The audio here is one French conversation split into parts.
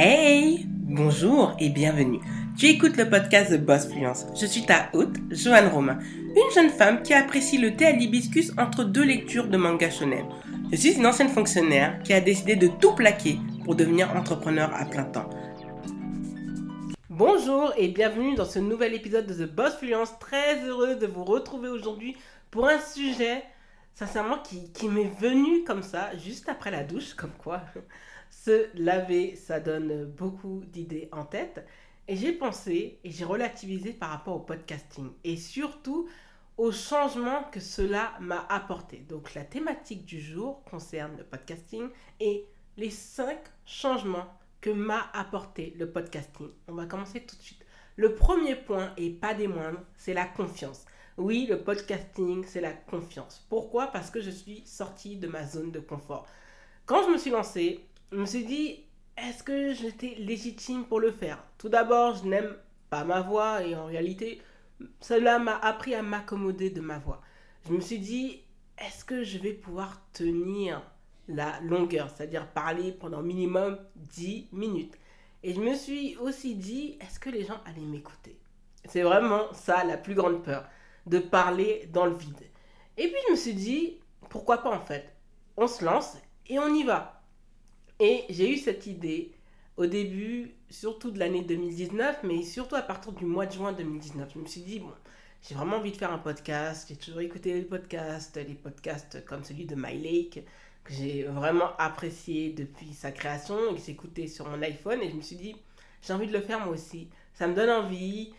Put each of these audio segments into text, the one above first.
Hey Bonjour et bienvenue. Tu écoutes le podcast de Boss Fluence. Je suis ta hôte, Joanne Romain, une jeune femme qui apprécie le thé à l'hibiscus entre deux lectures de manga shonen. Je suis une ancienne fonctionnaire qui a décidé de tout plaquer pour devenir entrepreneur à plein temps. Bonjour et bienvenue dans ce nouvel épisode de The Boss Fluence. Très heureuse de vous retrouver aujourd'hui pour un sujet, sincèrement, qui, m'est venu comme ça, juste après la douche, comme quoi se laver, ça donne beaucoup d'idées en tête. Et j'ai pensé et j'ai relativisé par rapport au podcasting et surtout au changement que cela m'a apporté. Donc la thématique du jour concerne le podcasting et les cinq changements que m'a apporté le podcasting. On va commencer tout de suite. Le premier point, et pas des moindres, c'est la confiance. Oui, le podcasting, c'est la confiance. Pourquoi? Parce que je suis sortie de ma zone de confort. Quand je me suis lancée, je me suis dit, est-ce que j'étais légitime pour le faire? Tout d'abord, je n'aime pas ma voix et en réalité, cela m'a appris à m'accommoder de ma voix. Je me suis dit, est-ce que je vais pouvoir tenir la longueur, c'est-à-dire parler pendant minimum 10 minutes Et je me suis aussi dit, est-ce que les gens allaient m'écouter? C'est vraiment ça la plus grande peur, de parler dans le vide. Et puis je me suis dit, pourquoi pas en fait On se lance et on y va. Et j'ai eu cette idée au début, surtout de l'année 2019, mais surtout à partir du mois de juin 2019. Je me suis dit, bon, j'ai vraiment envie de faire un podcast. J'ai toujours écouté les podcasts, les podcasts comme celui de My Lake, que j'ai vraiment apprécié depuis sa création que écouté sur mon iPhone. Et je me suis dit, j'ai envie de le faire moi aussi. Ça me donne envie.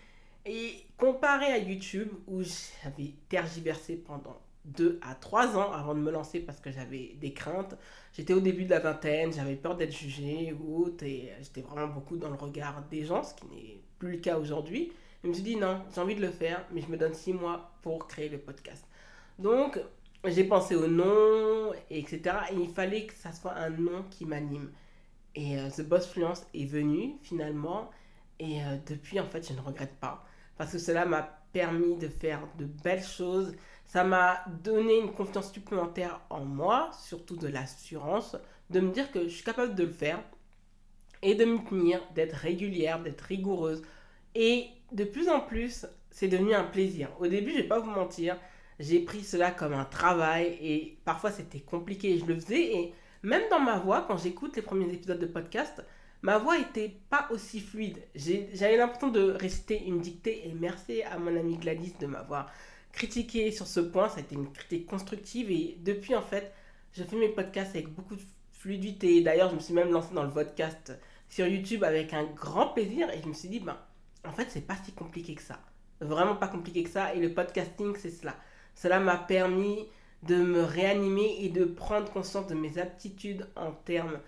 Et comparé à YouTube, où j'avais tergiversé pendant deux à trois ans avant de me lancer parce que j'avais des craintes. J'étais au début de la vingtaine, j'avais peur d'être jugée ou autre, et j'étais vraiment beaucoup dans le regard des gens, ce qui n'est plus le cas aujourd'hui. Je me suis dit non, j'ai envie de le faire, mais je me donne six mois pour créer le podcast. Donc, j'ai pensé au nom, etc. Et il fallait que ça soit un nom qui m'anime. Et euh, The Boss Fluence est venu finalement. Et euh, depuis, en fait, je ne regrette pas. Parce que cela m'a permis de faire de belles choses ça m'a donné une confiance supplémentaire en moi, surtout de l'assurance, de me dire que je suis capable de le faire et de me tenir, d'être régulière, d'être rigoureuse. Et de plus en plus, c'est devenu un plaisir. Au début, je vais pas vous mentir, j'ai pris cela comme un travail et parfois c'était compliqué. Je le faisais et même dans ma voix, quand j'écoute les premiers épisodes de podcast, ma voix était pas aussi fluide. J'avais l'impression de réciter une dictée et merci à mon ami Gladys de m'avoir critiqué sur ce point. Ça a été une critique constructive et depuis, en fait, je fais mes podcasts avec beaucoup de fluidité. D'ailleurs, je me suis même lancé dans le podcast sur YouTube avec un grand plaisir et je me suis dit, ben, en fait, c'est pas si compliqué que ça. Vraiment pas compliqué que ça. Et le podcasting, c'est cela. Cela m'a permis de me réanimer et de prendre conscience de mes aptitudes en termes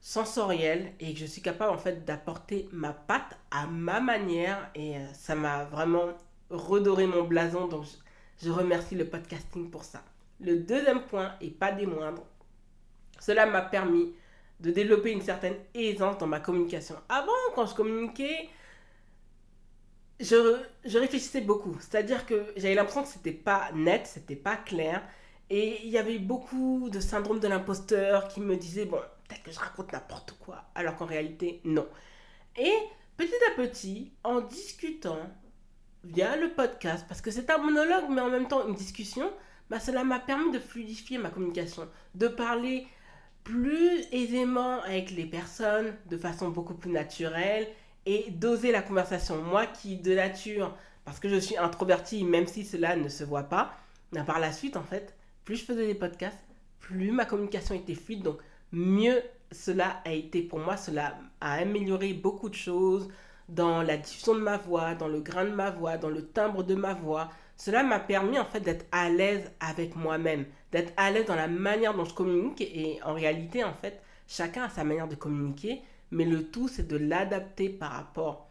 sensoriels et que je suis capable en fait d'apporter ma patte à ma manière et euh, ça m'a vraiment redorer mon blason. Donc, je, remercie le podcasting pour ça. Le deuxième point, et pas des moindres, cela m'a permis de développer une certaine aisance dans ma communication. Avant, quand je communiquais, je, je réfléchissais beaucoup. C'est-à-dire que j'avais l'impression que c'était pas net, c'était pas clair. Et il y avait beaucoup de syndrome de l'imposteur qui me disait, bon, peut-être que je raconte n'importe quoi. Alors qu'en réalité, non. Et petit à petit, en discutant, via le podcast, parce que c'est un monologue, mais en même temps une discussion, bah, cela m'a permis de fluidifier ma communication, de parler plus aisément avec les personnes, de façon beaucoup plus naturelle, et d'oser la conversation. Moi qui, de nature, parce que je suis introvertie, même si cela ne se voit pas, mais par la suite, en fait, plus je faisais des podcasts, plus ma communication était fluide, donc mieux cela a été pour moi, cela a amélioré beaucoup de choses, dans la diffusion de ma voix, dans le grain de ma voix, dans le timbre de ma voix. Cela m'a permis en fait d'être à l'aise avec moi-même, d'être à l'aise dans la manière dont je communique et en réalité en fait chacun a sa manière de communiquer, mais le tout c'est de l'adapter par rapport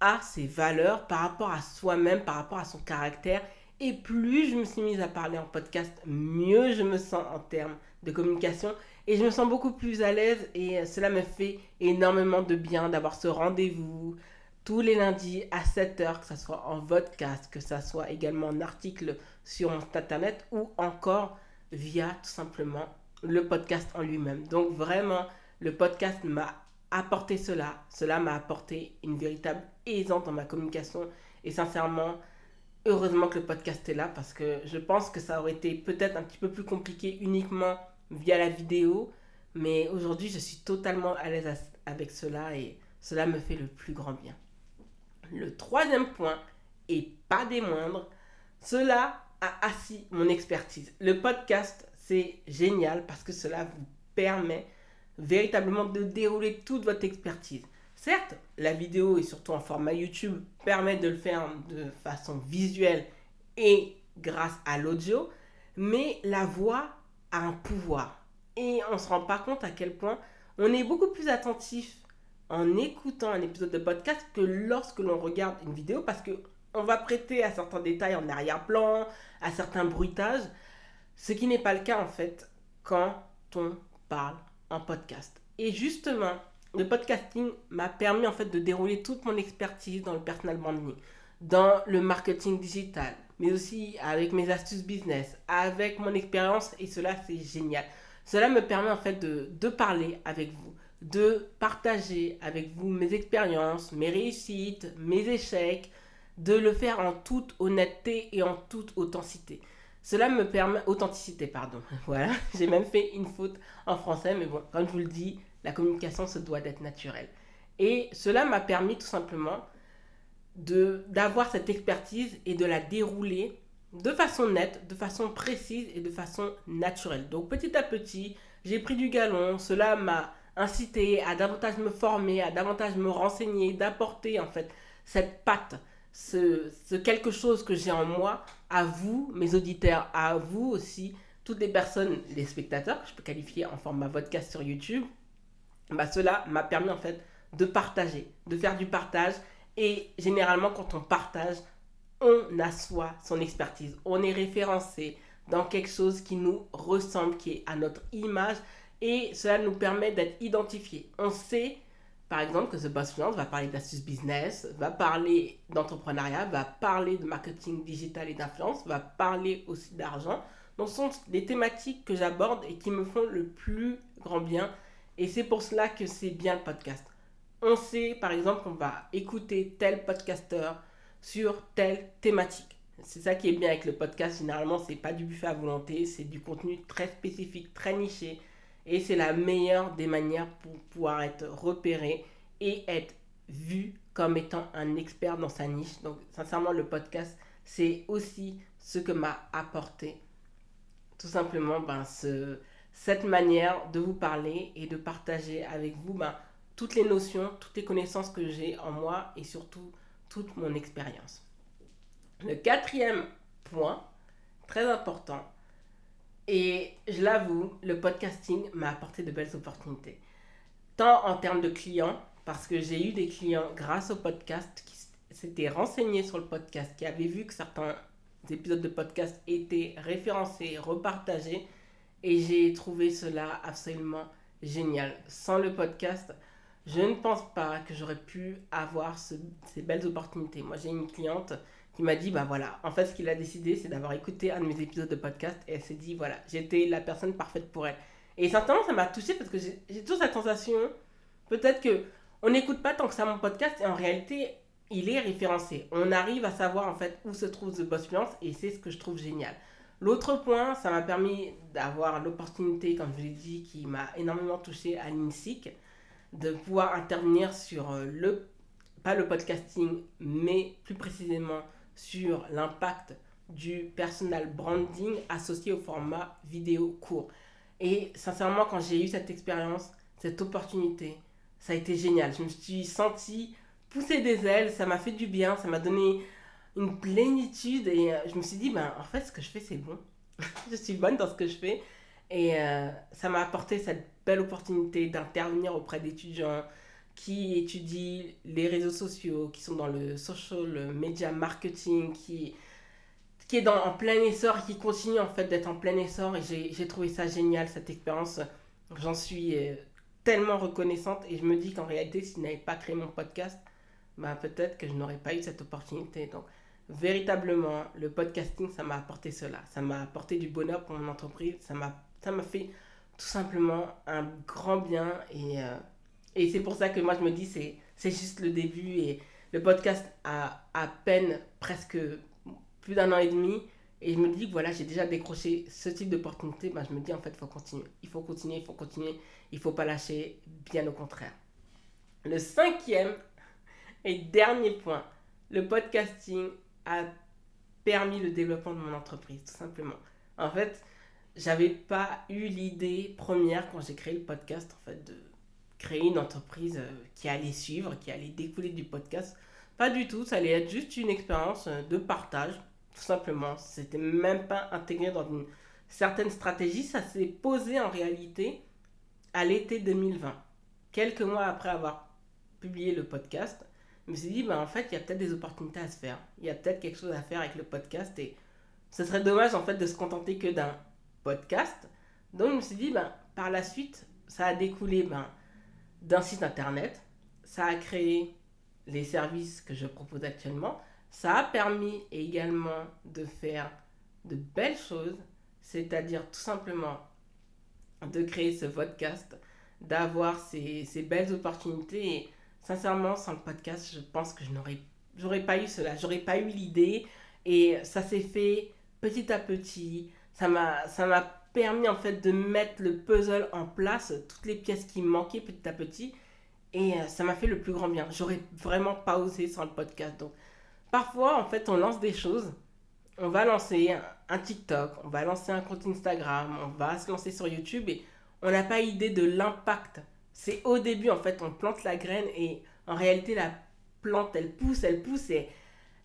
à ses valeurs, par rapport à soi-même, par rapport à son caractère. Et plus je me suis mise à parler en podcast, mieux je me sens en termes de communication et je me sens beaucoup plus à l'aise et cela me fait énormément de bien d'avoir ce rendez-vous tous les lundis à 7h, que ce soit en podcast, que ce soit également en article sur mon site internet ou encore via tout simplement le podcast en lui-même. Donc vraiment, le podcast m'a apporté cela. Cela m'a apporté une véritable aisance dans ma communication. Et sincèrement, heureusement que le podcast est là parce que je pense que ça aurait été peut-être un petit peu plus compliqué uniquement via la vidéo. Mais aujourd'hui, je suis totalement à l'aise avec cela et cela me fait le plus grand bien. Le troisième point, et pas des moindres, cela a assis mon expertise. Le podcast, c'est génial parce que cela vous permet véritablement de dérouler toute votre expertise. Certes, la vidéo et surtout en format YouTube permet de le faire de façon visuelle et grâce à l'audio, mais la voix a un pouvoir. Et on ne se rend pas compte à quel point on est beaucoup plus attentif en écoutant un épisode de podcast que lorsque l'on regarde une vidéo parce que on va prêter à certains détails en arrière-plan, à certains bruitages, ce qui n'est pas le cas en fait quand on parle en podcast. Et justement, le podcasting m'a permis en fait de dérouler toute mon expertise dans le personal branding, dans le marketing digital, mais aussi avec mes astuces business, avec mon expérience et cela c'est génial. Cela me permet en fait de, de parler avec vous, de partager avec vous mes expériences, mes réussites, mes échecs, de le faire en toute honnêteté et en toute authenticité. Cela me permet, authenticité, pardon. Voilà, j'ai même fait une faute en français, mais bon, comme je vous le dis, la communication se doit d'être naturelle. Et cela m'a permis tout simplement d'avoir cette expertise et de la dérouler de façon nette, de façon précise et de façon naturelle. Donc petit à petit, j'ai pris du galon. Cela m'a incité à davantage me former, à davantage me renseigner, d'apporter en fait cette patte, ce, quelque chose que j'ai en moi à vous, mes auditeurs, à vous aussi, toutes les personnes, les spectateurs que je peux qualifier en format podcast sur YouTube, bah cela m'a permis en fait de partager, de faire du partage. Et généralement, quand on partage, on assoit son expertise. On est référencé dans quelque chose qui nous ressemble, qui est à notre image. Et cela nous permet d'être identifiés. On sait par exemple, que The Boss Finance va parler d'astuces business, va parler d'entrepreneuriat, va parler de marketing digital et d'influence, va parler aussi d'argent. Donc, ce sont des thématiques que j'aborde et qui me font le plus grand bien. Et c'est pour cela que c'est bien le podcast. On sait, par exemple, qu'on va écouter tel podcasteur sur telle thématique. C'est ça qui est bien avec le podcast. Généralement, c'est pas du buffet à volonté, c'est du contenu très spécifique, très niché et c'est la meilleure des manières pour pouvoir être repéré et être vu comme étant un expert dans sa niche. Donc, sincèrement, le podcast, c'est aussi ce que m'a apporté tout simplement ben, ce, cette manière de vous parler et de partager avec vous ben, toutes les notions, toutes les connaissances que j'ai en moi et surtout toute mon expérience. Le quatrième point, très important, et je l'avoue, le podcasting m'a apporté de belles opportunités. Tant en termes de clients, parce que j'ai eu des clients grâce au podcast qui s'étaient renseignés sur le podcast, qui avaient vu que certains épisodes de podcast étaient référencés, repartagés. Et j'ai trouvé cela absolument génial. Sans le podcast, je ne pense pas que j'aurais pu avoir ces belles opportunités. Moi, j'ai une cliente qui m'a dit, bah voilà, en fait, ce qu'il a décidé, c'est d'avoir écouté un de mes épisodes de podcast et elle s'est dit, voilà, j'étais la personne parfaite pour elle. Et sincèrement, ça m'a touché parce que j'ai toujours cette sensation, peut-être que on n'écoute pas tant que ça mon podcast et en réalité, il est référencé. On arrive à savoir en fait où se trouve The Boss Fluence et c'est ce que je trouve génial. L'autre point, ça m'a permis d'avoir l'opportunité, comme je l'ai dit, qui m'a énormément touché à l'INSIC, de pouvoir intervenir sur euh, le, pas le podcasting, mais plus précisément sur l'impact du personal branding associé au format vidéo court. Et sincèrement, quand j'ai eu cette expérience, cette opportunité, ça a été génial. Je me suis sentie pousser des ailes, ça m'a fait du bien, ça m'a donné une plénitude et euh, je me suis dit, ben, en fait, ce que je fais, c'est bon. je suis bonne dans ce que je fais. Et euh, ça m'a apporté cette belle opportunité d'intervenir auprès d'étudiants, qui étudie les réseaux sociaux, qui sont dans le social media marketing, qui, qui est dans, en plein essor, qui continue en fait d'être en plein essor. Et j'ai trouvé ça génial, cette expérience. J'en suis euh, tellement reconnaissante et je me dis qu'en réalité, si je n'avais pas créé mon podcast, bah, peut-être que je n'aurais pas eu cette opportunité. Donc, véritablement, le podcasting, ça m'a apporté cela. Ça m'a apporté du bonheur pour mon entreprise. Ça m'a fait tout simplement un grand bien et... Euh, Et c'est pour ça que moi, je me dis, c'est, juste le début. Et le podcast a à peine presque plus d'un an et demi. Et je me dis que voilà, j'ai déjà décroché ce type d'opportunité. Ben, je me dis, en fait, il faut continuer. Il faut continuer, il faut continuer. Il faut pas lâcher, bien au contraire. Le cinquième et dernier point, le podcasting a permis le développement de mon entreprise, tout simplement. En fait, j'avais pas eu l'idée première quand j'ai créé le podcast, en fait, de créer une entreprise euh, qui allait suivre, qui allait découler du podcast. Pas du tout, ça allait être juste une expérience euh, de partage, tout simplement. C'était même pas intégré dans une certaine stratégie, ça s'est posé en réalité à l'été 2020. Quelques mois après avoir publié le podcast, je me suis dit, bah, en fait, il y a peut-être des opportunités à se faire. Il y a peut-être quelque chose à faire avec le podcast et ce serait dommage en fait de se contenter que d'un podcast. Donc je me suis dit, ben, par la suite, ça a découlé ben, d'un site internet, ça a créé les services que je propose actuellement, ça a permis également de faire de belles choses, c'est-à-dire tout simplement de créer ce podcast, d'avoir ces, ces, belles opportunités. Sincèrement, sans le podcast, je pense que je n'aurais j'aurais pas eu cela, j'aurais pas eu l'idée. Et ça s'est fait petit à petit. Ça m'a, ça m'a permis en fait de mettre le puzzle en place, toutes les pièces qui manquaient petit à petit. Et euh, ça m'a fait le plus grand bien. J'aurais vraiment pas osé sans le podcast. Donc, parfois, en fait, on lance des choses. On va lancer un TikTok, on va lancer un compte Instagram, on va se lancer sur YouTube et on n'a pas idée de l'impact. C'est au début, en fait, on plante la graine et en réalité, la plante, elle pousse, elle pousse et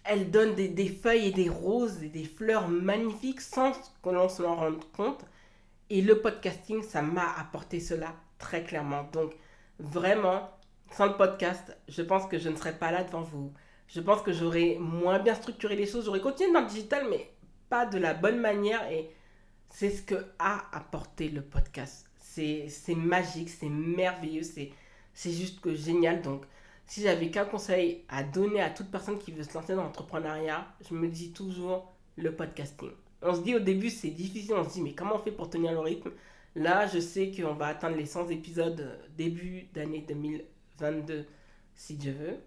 elle donne des, feuilles et des roses et des fleurs magnifiques sans qu'on s'en rende compte. Et le podcasting, ça m'a apporté cela très clairement. Donc, vraiment, sans le podcast, je pense que je ne serais pas là devant vous. Je pense que j'aurais moins bien structuré les choses. J'aurais continué dans le digital, mais pas de la bonne manière. Et c'est ce que a apporté le podcast. C'est magique, c'est merveilleux, c'est juste que génial. Donc, si j'avais qu'un conseil à donner à toute personne qui veut se lancer dans l'entrepreneuriat, je me dis toujours le podcasting. On se dit au début c'est difficile, on se dit mais comment on fait pour tenir le rythme? Là, je sais qu'on va atteindre les 100 épisodes début d'année 2022 si Dieu veut.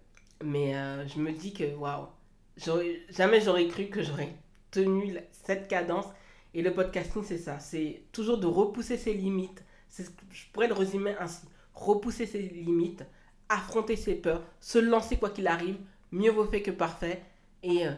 Mais euh, je me dis que waouh, jamais j'aurais cru que j'aurais tenu cette cadence. Et le podcasting, c'est ça. C'est toujours de repousser ses limites. je pourrais le résumer ainsi. Repousser ses limites affronter ses peurs, se lancer quoi qu'il arrive, mieux vaut fait que parfait. Et euh,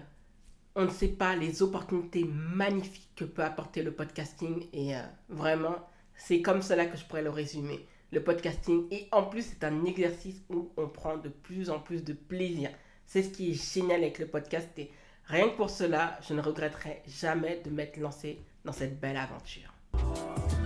on ne sait pas les opportunités magnifiques que peut apporter le podcasting. Et euh, vraiment, c'est comme cela que je pourrais le résumer. Le podcasting, et en plus, c'est un exercice où on prend de plus en plus de plaisir. C'est ce qui est génial avec le podcast. Et rien que pour cela, je ne regretterai jamais de m'être lancé dans cette belle aventure.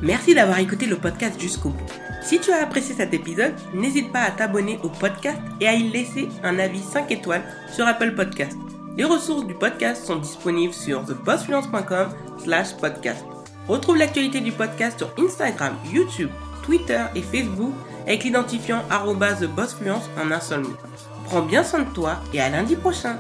Merci d'avoir écouté le podcast jusqu'au bout. Si tu as apprécié cet épisode, n'hésite pas à t'abonner au podcast et à y laisser un avis 5 étoiles sur Apple Podcast. Les ressources du podcast sont disponibles sur thebossfluence.com slash podcast. Retrouve l'actualité du podcast sur Instagram, YouTube, Twitter et Facebook avec l'identifiant thebossfluence en un seul mot. Prends bien soin de toi et à lundi prochain